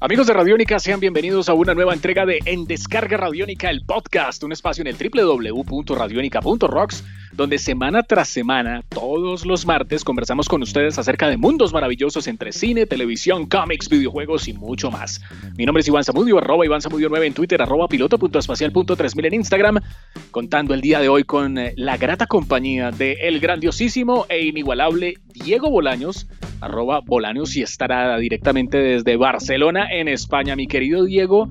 Amigos de Radiónica, sean bienvenidos a una nueva entrega de En Descarga Radiónica, el podcast, un espacio en el www.radionica.rocks, donde semana tras semana, todos los martes, conversamos con ustedes acerca de mundos maravillosos entre cine, televisión, cómics, videojuegos y mucho más. Mi nombre es Iván Zamudio, arroba Iván Zamudio 9 en Twitter, arroba piloto.espacial.3000 en Instagram, contando el día de hoy con eh, la grata compañía de el grandiosísimo e inigualable Diego Bolaños, arroba Bolaños y estará directamente desde Barcelona en España. Mi querido Diego,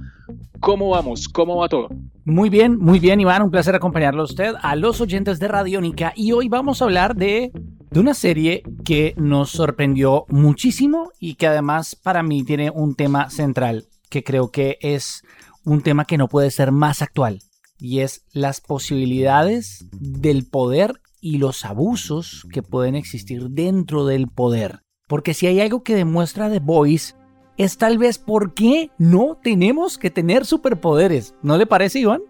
¿cómo vamos? ¿Cómo va todo? Muy bien, muy bien, Iván. Un placer acompañarlo a usted, a los oyentes de Radiónica. Y hoy vamos a hablar de una serie que nos sorprendió muchísimo y que además para mí tiene un tema central, que creo que es un tema que no puede ser más actual. Y es las posibilidades del poder y los abusos que pueden existir dentro del poder. Porque si hay algo que demuestra The Voice es tal vez por qué no tenemos que tener superpoderes. ¿No le parece, Iván?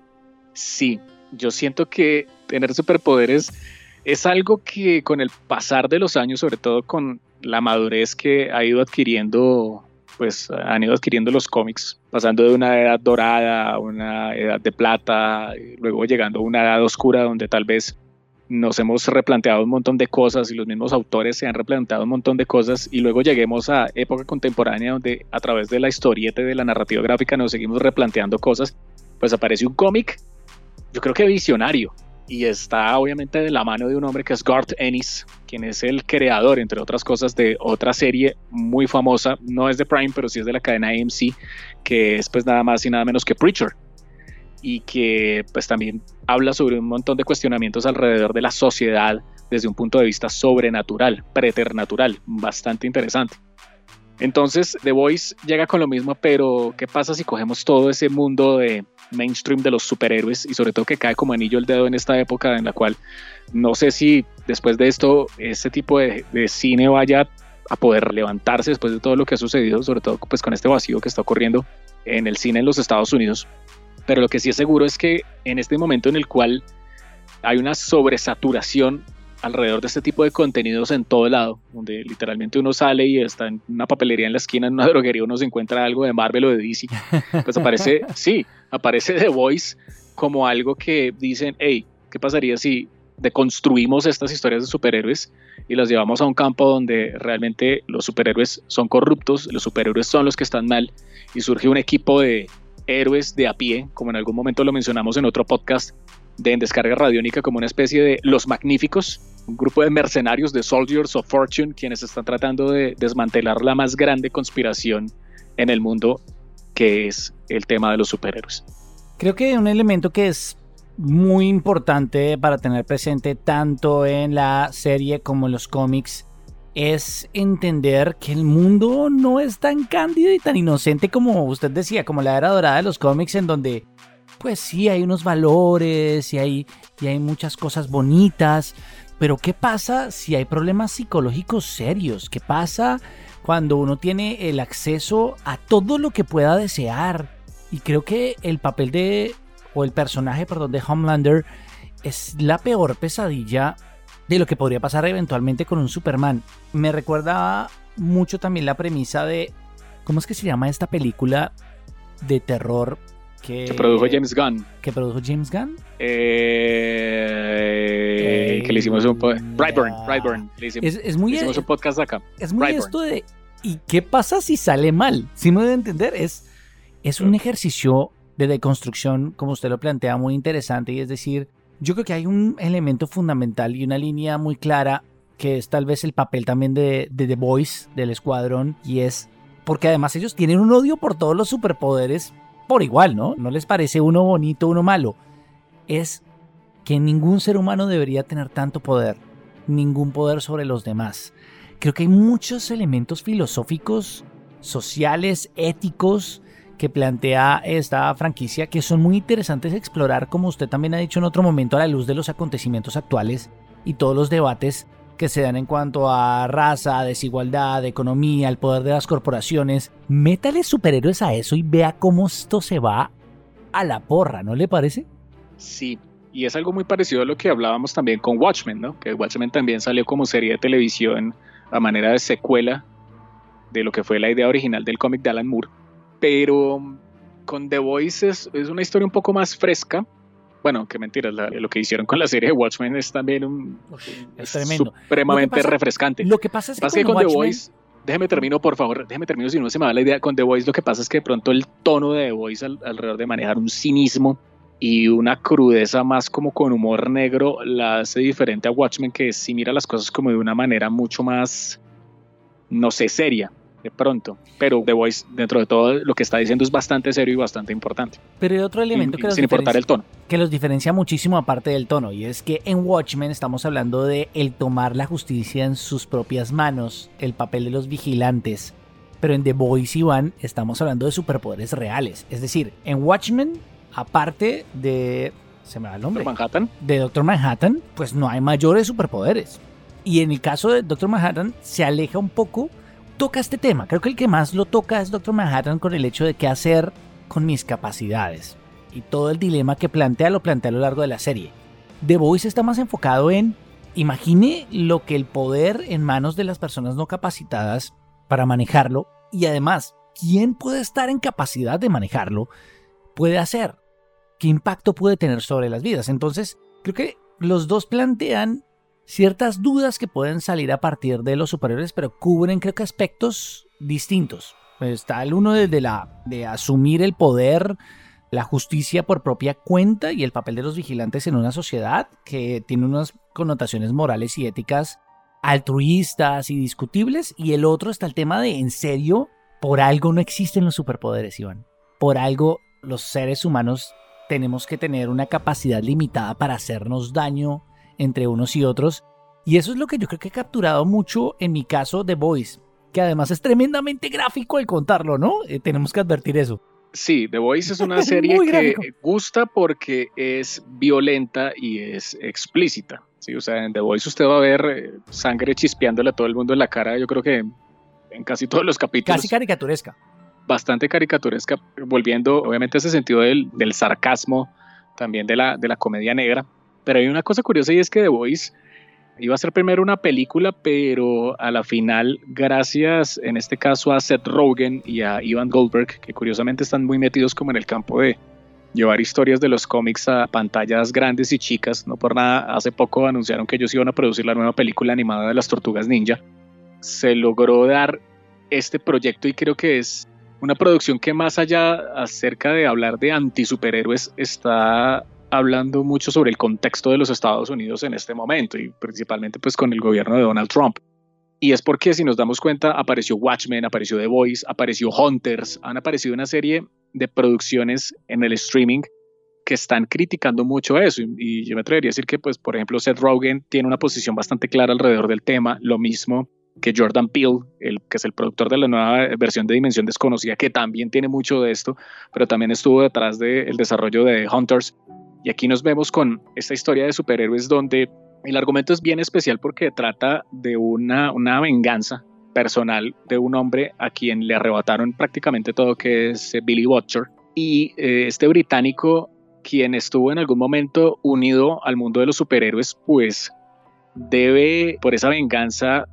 Sí, yo siento que tener superpoderes es algo que con el pasar de los años, sobre todo con la madurez que ha ido adquiriendo, pues han ido adquiriendo los cómics, pasando de una edad dorada a una edad de plata, luego llegando a una edad oscura donde tal vez nos hemos replanteado un montón de cosas y los mismos autores se han replanteado un montón de cosas y luego lleguemos a época contemporánea donde a través de la historieta de la narrativa gráfica nos seguimos replanteando cosas, pues aparece un cómic, yo creo que visionario, y está obviamente de la mano de un hombre que es Garth Ennis, quien es el creador, entre otras cosas, de otra serie muy famosa, no es de Prime, pero sí es de la cadena AMC, que es pues nada más y nada menos que Preacher y que pues también habla sobre un montón de cuestionamientos alrededor de la sociedad desde un punto de vista sobrenatural, preternatural, bastante interesante. Entonces The Voice llega con lo mismo, pero ¿qué pasa si cogemos todo ese mundo de mainstream de los superhéroes y sobre todo que cae como anillo el dedo en esta época en la cual no sé si después de esto ese tipo de, de cine vaya a poder levantarse después de todo lo que ha sucedido, sobre todo pues con este vacío que está ocurriendo en el cine en los Estados Unidos. Pero lo que sí es seguro es que en este momento en el cual hay una sobresaturación alrededor de este tipo de contenidos en todo lado, donde literalmente uno sale y está en una papelería en la esquina, en una droguería, uno se encuentra algo de Marvel o de DC, pues aparece, sí, aparece The Voice como algo que dicen, hey, ¿qué pasaría si deconstruimos estas historias de superhéroes y las llevamos a un campo donde realmente los superhéroes son corruptos, los superhéroes son los que están mal y surge un equipo de héroes de a pie, como en algún momento lo mencionamos en otro podcast de En Descarga Radiónica, como una especie de Los Magníficos, un grupo de mercenarios de Soldiers of Fortune, quienes están tratando de desmantelar la más grande conspiración en el mundo, que es el tema de los superhéroes. Creo que un elemento que es muy importante para tener presente tanto en la serie como en los cómics es entender que el mundo no es tan cándido y tan inocente como usted decía, como la era dorada de los cómics, en donde pues sí hay unos valores y hay, y hay muchas cosas bonitas, pero ¿qué pasa si hay problemas psicológicos serios? ¿Qué pasa cuando uno tiene el acceso a todo lo que pueda desear? Y creo que el papel de, o el personaje, perdón, de Homelander es la peor pesadilla de lo que podría pasar eventualmente con un Superman. Me recuerda mucho también la premisa de, ¿cómo es que se llama esta película de terror que, que produjo James Gunn? ¿Que produjo James Gunn? Eh, que le hicimos un Brightburn, Brightburn. Le hicimos, es, es muy, le hicimos un podcast acá. Es muy esto de ¿y qué pasa si sale mal? Si me debe entender, es, es un ejercicio de deconstrucción, como usted lo plantea, muy interesante y es decir, yo creo que hay un elemento fundamental y una línea muy clara que es tal vez el papel también de, The Boys, del escuadrón, y es porque además ellos tienen un odio por todos los superpoderes por igual, ¿no? No les parece uno bonito, uno malo. Es que ningún ser humano debería tener tanto poder, ningún poder sobre los demás. Creo que hay muchos elementos filosóficos, sociales, éticos, que plantea esta franquicia que son muy interesantes explorar, como usted también ha dicho en otro momento, a la luz de los acontecimientos actuales y todos los debates que se dan en cuanto a raza, desigualdad, economía, el poder de las corporaciones. Métale superhéroes a eso y vea cómo esto se va a la porra, ¿no le parece? Sí, y es algo muy parecido a lo que hablábamos también con Watchmen, ¿no? Que Watchmen también salió como serie de televisión a manera de secuela de lo que fue la idea original del cómic de Alan Moore. Pero con The Voice es, una historia un poco más fresca. Bueno, qué mentiras, lo que hicieron con la serie de Watchmen es también un, es tremendo. supremamente refrescante. Lo que pasa es que, con, The Voice, déjeme termino por favor, déjeme termino si no se me va la idea. Con The Voice lo que pasa es que de pronto el tono de The Voice alrededor de manejar un cinismo y una crudeza más como con humor negro la hace diferente a Watchmen que sí mira las cosas como de una manera mucho más, no sé, seria de pronto. Pero The Voice, dentro de todo lo que está diciendo, es bastante serio y bastante importante. Pero hay otro elemento que, los sin importar el tono. que los diferencia muchísimo aparte del tono, y es que en Watchmen estamos hablando de el tomar la justicia en sus propias manos, el papel de los vigilantes. Pero en The Voice, Iván, estamos hablando de superpoderes reales. Es decir, en Watchmen, aparte de se me va el nombre. Manhattan. De Doctor Manhattan, pues no hay mayores superpoderes. Y en el caso de Doctor Manhattan se aleja un poco toca este tema. Creo que el que más lo toca es Doctor Manhattan con el hecho de qué hacer con mis capacidades. Y todo el dilema que plantea lo plantea a lo largo de la serie. The Voice está más enfocado en, imagine lo que el poder en manos de las personas no capacitadas para manejarlo y además, ¿quién puede estar en capacidad de manejarlo? Puede hacer. ¿Qué impacto puede tener sobre las vidas? Entonces, creo que los dos plantean ciertas dudas que pueden salir a partir de los superiores, pero cubren creo que aspectos distintos. Está el uno de, la, de asumir el poder, la justicia por propia cuenta y el papel de los vigilantes en una sociedad que tiene unas connotaciones morales y éticas altruistas y discutibles. Y el otro está el tema de, en serio, por algo no existen los superpoderes, Iván. Por algo los seres humanos tenemos que tener una capacidad limitada para hacernos daño entre unos y otros. Y eso es lo que yo creo que he capturado mucho en mi caso de Voice, que además es tremendamente gráfico al contarlo, ¿no? Eh, tenemos que advertir eso. Sí, The Voice es una serie que gusta porque es violenta y es explícita. Sí, o sea, en The Voice usted va a ver eh, sangre chispeándole a todo el mundo en la cara, yo creo que en casi todos los capítulos. Casi caricaturesca. Bastante caricaturesca, volviendo obviamente a ese sentido del, del sarcasmo, también de la, de la comedia negra. Pero hay una cosa curiosa y es que The Voice iba a ser primero una película, pero a la final, gracias en este caso a Seth Rogen y a Ivan Goldberg, que curiosamente están muy metidos como en el campo de llevar historias de los cómics a pantallas grandes y chicas, no por nada, hace poco anunciaron que ellos iban a producir la nueva película animada de las Tortugas Ninja, se logró dar este proyecto y creo que es una producción que más allá acerca de hablar de anti superhéroes está hablando mucho sobre el contexto de los Estados Unidos en este momento y principalmente pues con el gobierno de Donald Trump. Y es porque si nos damos cuenta apareció Watchmen, apareció The Voice, apareció Hunters, han aparecido una serie de producciones en el streaming que están criticando mucho eso y, yo me atrevería a decir que pues por ejemplo Seth Rogen tiene una posición bastante clara alrededor del tema, lo mismo que Jordan Peele, el, que es el productor de la nueva versión de Dimensión Desconocida, que también tiene mucho de esto, pero también estuvo detrás del desarrollo de Hunters. Y aquí nos vemos con esta historia de superhéroes donde el argumento es bien especial porque trata de una, una venganza personal de un hombre a quien le arrebataron prácticamente todo, que es eh, Billy Butcher. Y eh, este británico, quien estuvo en algún momento unido al mundo de los superhéroes, pues debe, por esa venganza,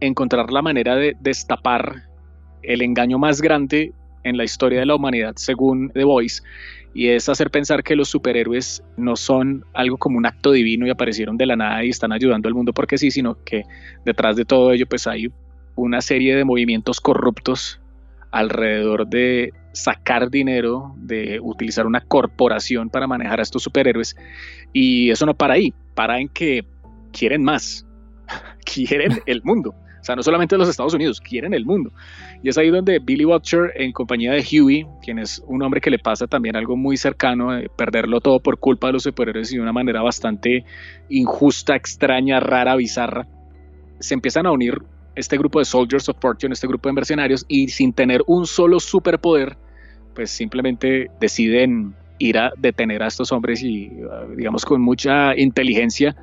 encontrar la manera de destapar el engaño más grande en la historia de la humanidad, según The Voice, y es hacer pensar que los superhéroes no son algo como un acto divino y aparecieron de la nada y están ayudando al mundo porque sí, sino que detrás de todo ello pues hay una serie de movimientos corruptos alrededor de sacar dinero, de utilizar una corporación para manejar a estos superhéroes y eso no para ahí, para en que quieren más, quieren el mundo. O sea, no solamente los Estados Unidos, quieren el mundo. Y es ahí donde Billy Butcher, en compañía de Huey, quien es un hombre que le pasa también algo muy cercano, de perderlo todo por culpa de los superhéroes y de una manera bastante injusta, extraña, rara, bizarra, se empiezan a unir este grupo de Soldiers of Fortune, este grupo de mercenarios, y sin tener un solo superpoder, pues simplemente deciden ir a detener a estos hombres y, digamos, con mucha inteligencia,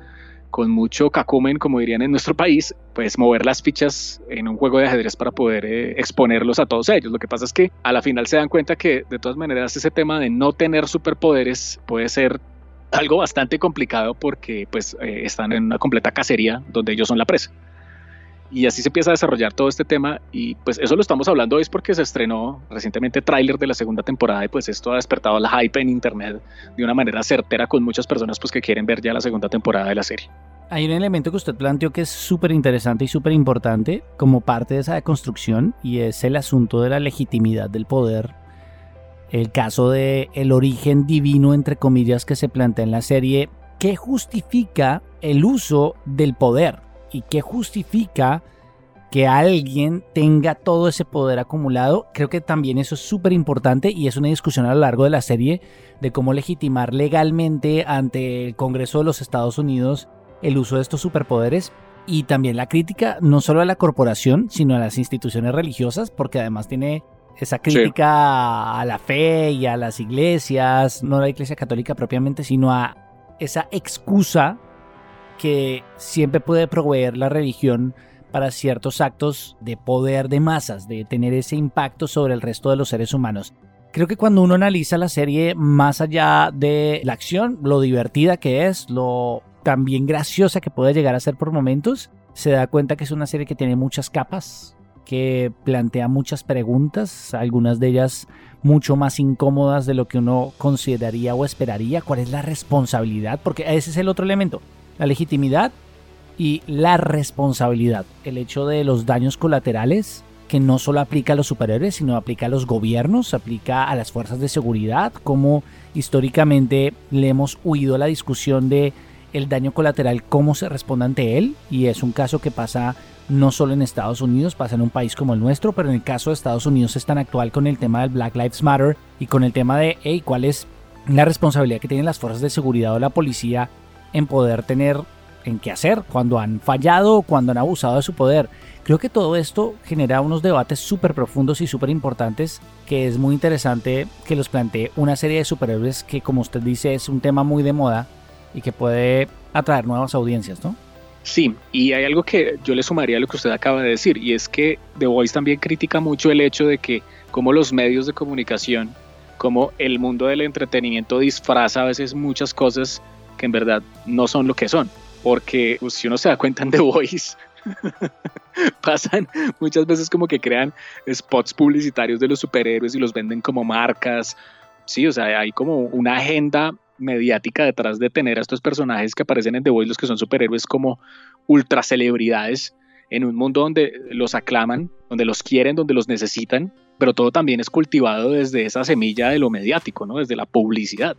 con mucho cacumen, como dirían en nuestro país, pues mover las fichas en un juego de ajedrez para poder eh, exponerlos a todos ellos. Lo que pasa es que a la final se dan cuenta que de todas maneras ese tema de no tener superpoderes puede ser algo bastante complicado porque pues eh, están en una completa cacería donde ellos son la presa. Y así se empieza a desarrollar todo este tema y pues eso lo estamos hablando hoy porque se estrenó recientemente tráiler de la segunda temporada y pues esto ha despertado la hype en internet de una manera certera con muchas personas pues que quieren ver ya la segunda temporada de la serie. Hay un elemento que usted planteó que es súper interesante y súper importante como parte de esa deconstrucción y es el asunto de la legitimidad del poder. El caso de el origen divino entre comillas que se plantea en la serie, ¿qué justifica el uso del poder? y qué justifica que alguien tenga todo ese poder acumulado. Creo que también eso es súper importante y es una discusión a lo largo de la serie de cómo legitimar legalmente ante el Congreso de los Estados Unidos el uso de estos superpoderes y también la crítica no solo a la corporación, sino a las instituciones religiosas, porque además tiene esa crítica a la fe y a las iglesias, no a la iglesia católica propiamente, sino a esa excusa que siempre puede proveer la religión para ciertos actos de poder de masas, de tener ese impacto sobre el resto de los seres humanos. Creo que cuando uno analiza la serie más allá de la acción, lo divertida que es, lo también graciosa que puede llegar a ser por momentos, se da cuenta que es una serie que tiene muchas capas, que plantea muchas preguntas, algunas de ellas mucho más incómodas de lo que uno consideraría o esperaría. ¿Cuál es la responsabilidad? Porque ese es el otro elemento la legitimidad y la responsabilidad. El hecho de los daños colaterales que no solo aplica a los superhéroes, sino aplica a los gobiernos, aplica a las fuerzas de seguridad, como históricamente le hemos huido a la discusión de el daño colateral, cómo se responde ante él, y es un caso que pasa no solo en Estados Unidos, pasa en un país como el nuestro, pero en el caso de Estados Unidos es tan actual con el tema del Black Lives Matter y con el tema de, hey, ¿cuál es la responsabilidad que tienen las fuerzas de seguridad o la policía en poder tener en qué hacer cuando han fallado, cuando han abusado de su poder. Creo que todo esto genera unos debates súper profundos y súper importantes que es muy interesante que los plantee una serie de superhéroes que como usted dice es un tema muy de moda y que puede atraer nuevas audiencias, ¿no? Sí, y hay algo que yo le sumaría a lo que usted acaba de decir, y es que The Voice también critica mucho el hecho de que como los medios de comunicación, como el mundo del entretenimiento disfraza a veces muchas cosas que en verdad no son lo que son. Porque pues, si uno se da cuenta en The Voice, pasan muchas veces como que crean spots publicitarios de los superhéroes y los venden como marcas. Sí, o sea, hay como una agenda mediática detrás de tener a estos personajes que aparecen en The Voice, los que son superhéroes como ultra celebridades, en un mundo donde los aclaman, donde los quieren, donde los necesitan, pero todo también es cultivado desde esa semilla de lo mediático, ¿no? Desde la publicidad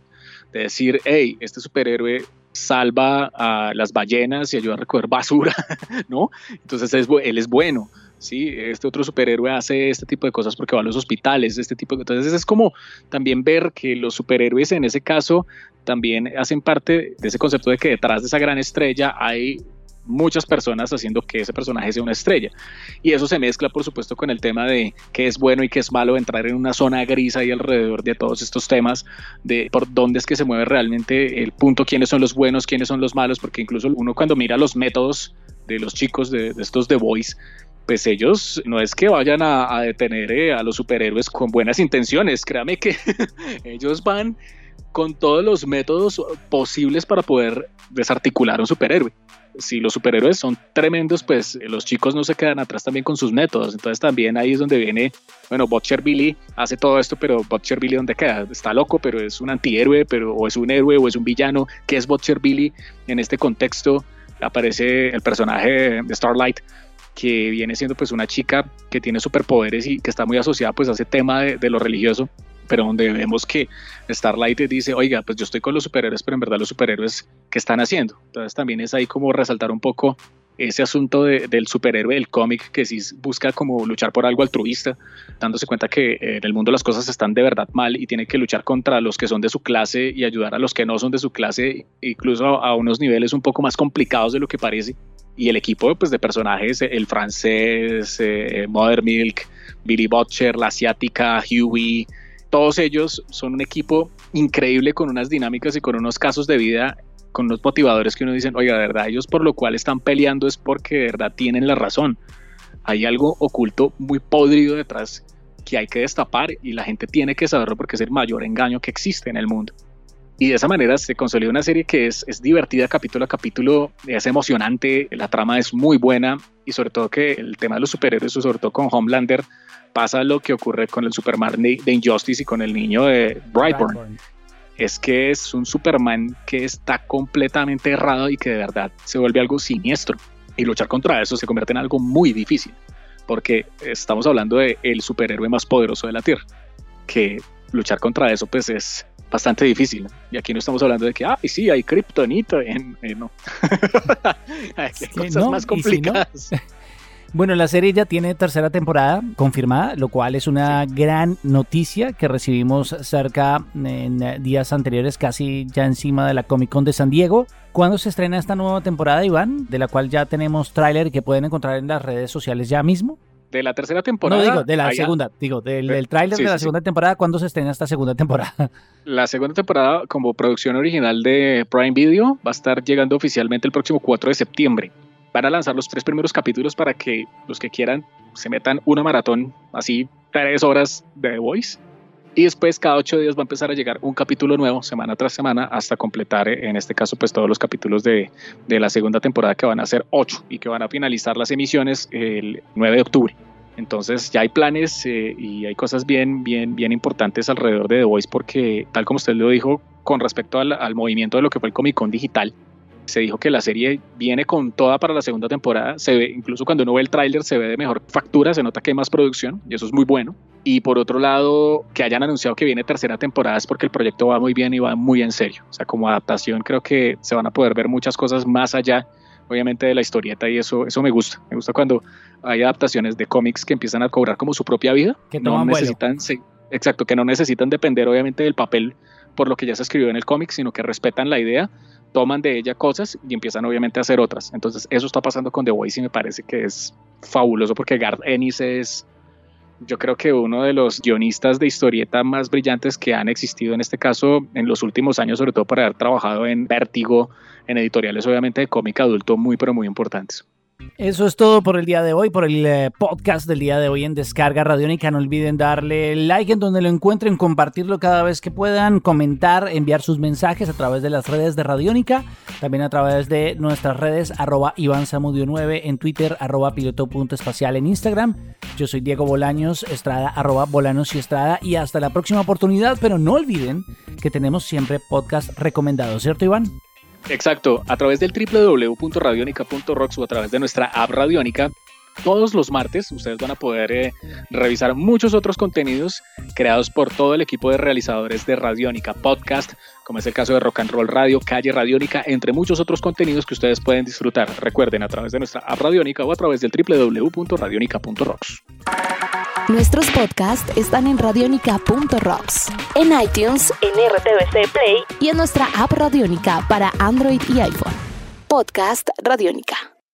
de decir, hey, este superhéroe salva a las ballenas y ayuda a recoger basura, ¿no? Entonces él es bueno, ¿sí? Este otro superhéroe hace este tipo de cosas porque va a los hospitales, este tipo de... Entonces es como también ver que los superhéroes en ese caso también hacen parte de ese concepto de que detrás de esa gran estrella hay muchas personas haciendo que ese personaje sea una estrella. Y eso se mezcla, por supuesto, con el tema de qué es bueno y qué es malo, entrar en una zona gris ahí alrededor de todos estos temas, de por dónde es que se mueve realmente el punto, quiénes son los buenos, quiénes son los malos, porque incluso uno cuando mira los métodos de los chicos de, estos The Boys, pues ellos no es que vayan a, detener eh, a los superhéroes con buenas intenciones, créame que ellos van con todos los métodos posibles para poder desarticular un superhéroe si los superhéroes son tremendos, pues eh, los chicos no se quedan atrás también con sus métodos. Entonces también ahí es donde viene, bueno, Butcher Billy hace todo esto, pero Butcher Billy ¿dónde queda? Está loco, pero es un antihéroe, pero o es un héroe o es un villano. ¿Qué es Butcher Billy? En este contexto aparece el personaje de Starlight, que viene siendo pues una chica que tiene superpoderes y que está muy asociada pues a ese tema de lo religioso pero donde vemos que Starlight dice, oiga, pues yo estoy con los superhéroes, pero en verdad los superhéroes, ¿qué están haciendo? Entonces también es ahí como resaltar un poco ese asunto del superhéroe del cómic que sí busca como luchar por algo altruista, dándose cuenta que en el mundo las cosas están de verdad mal y tiene que luchar contra los que son de su clase y ayudar a los que no son de su clase, incluso a, unos niveles un poco más complicados de lo que parece. Y el equipo pues, de personajes, el francés, eh, Mother Milk, Billy Butcher, la asiática, Huey, todos ellos son un equipo increíble con unas dinámicas y con unos casos de vida con unos motivadores que uno dice, oiga, de verdad, ellos por lo cual están peleando es porque de verdad tienen la razón. Hay algo oculto muy podrido detrás que hay que destapar y la gente tiene que saberlo porque es el mayor engaño que existe en el mundo. Y de esa manera se consolida una serie que es, es divertida capítulo a capítulo, es emocionante, la trama es muy buena y sobre todo que el tema de los superhéroes, sobre todo con Homelander, pasa lo que ocurre con el Superman de, Injustice y con el niño de Brightburn. Es que es un Superman que está completamente errado y que de verdad se vuelve algo siniestro. Y luchar contra eso se convierte en algo muy difícil, porque estamos hablando de el superhéroe más poderoso de la Tierra, que luchar contra eso pues es bastante difícil. Y aquí no estamos hablando de que, ah, sí, hay kriptonita, en, no. hay cosas más complicadas. Bueno, la serie ya tiene tercera temporada confirmada, lo cual es una gran noticia que recibimos cerca en días anteriores, casi ya encima de la Comic Con de San Diego. ¿Cuándo se estrena esta nueva temporada, Iván? De la cual ya tenemos tráiler que pueden encontrar en las redes sociales ya mismo. De la tercera temporada. No, digo, de la segunda, digo, del, tráiler de la segunda temporada, ¿cuándo se estrena esta segunda temporada? La segunda temporada, como producción original de Prime Video, va a estar llegando oficialmente el próximo 4 de septiembre van a lanzar los tres primeros capítulos para que los que quieran se metan una maratón, así tres horas de The Voice. Y después cada ocho días va a empezar a llegar un capítulo nuevo, semana tras semana, hasta completar, eh, en este caso, pues todos los capítulos de, de la segunda temporada, que van a ser ocho y que van a finalizar las emisiones el 9 de octubre. Entonces ya hay planes eh, y hay cosas bien, bien, bien importantes alrededor de The Voice porque, tal como usted lo dijo, con respecto al, al movimiento de lo que fue el Comic Con digital, se dijo que la serie viene con toda para la segunda temporada. Se ve, incluso cuando uno ve el tráiler, se ve de mejor factura, se nota que hay más producción y eso es muy bueno. Y por otro lado, que hayan anunciado que viene tercera temporada es porque el proyecto va muy bien y va muy en serio. O sea, como adaptación creo que se van a poder ver muchas cosas más allá, obviamente, de la historieta y eso, eso me gusta. Me gusta cuando hay adaptaciones de cómics que empiezan a cobrar como su propia vida. Que no necesitan, exacto, que no necesitan depender obviamente del papel por lo que ya se escribió en el cómic, sino que respetan la idea toman de ella cosas y empiezan obviamente a hacer otras. Entonces eso está pasando con The Voice y me parece que es fabuloso porque Garth Ennis es yo creo que uno de los guionistas de historieta más brillantes que han existido en este caso en los últimos años, sobre todo por haber trabajado en Vértigo, en editoriales obviamente de cómic adulto muy pero muy importantes. Eso es todo por el día de hoy, por el eh, podcast del día de hoy en Descarga Radiónica. No olviden darle like en donde lo encuentren, compartirlo cada vez que puedan, comentar, enviar sus mensajes a través de las redes de Radiónica, también a través de nuestras redes arroba Iván 9 en Twitter, arroba piloto.espacial en Instagram. Yo soy Diego Bolaños, Estrada, arroba y Estrada y hasta la próxima oportunidad, pero no olviden que tenemos siempre podcast recomendados, ¿cierto Iván? Exacto, a través del www.radionica.rocks o a través de nuestra app Radionica, todos los martes ustedes van a poder eh, revisar muchos otros contenidos creados por todo el equipo de realizadores de Radionica Podcast, como es el caso de Rock and Roll Radio, Calle Radionica, entre muchos otros contenidos que ustedes pueden disfrutar. Recuerden a través de nuestra app Radionica o a través del www.radionica.rocks. Nuestros podcasts están en radionica.rocks, en iTunes, en RTVC Play y en nuestra app Radionica para Android y iPhone. Podcast Radionica.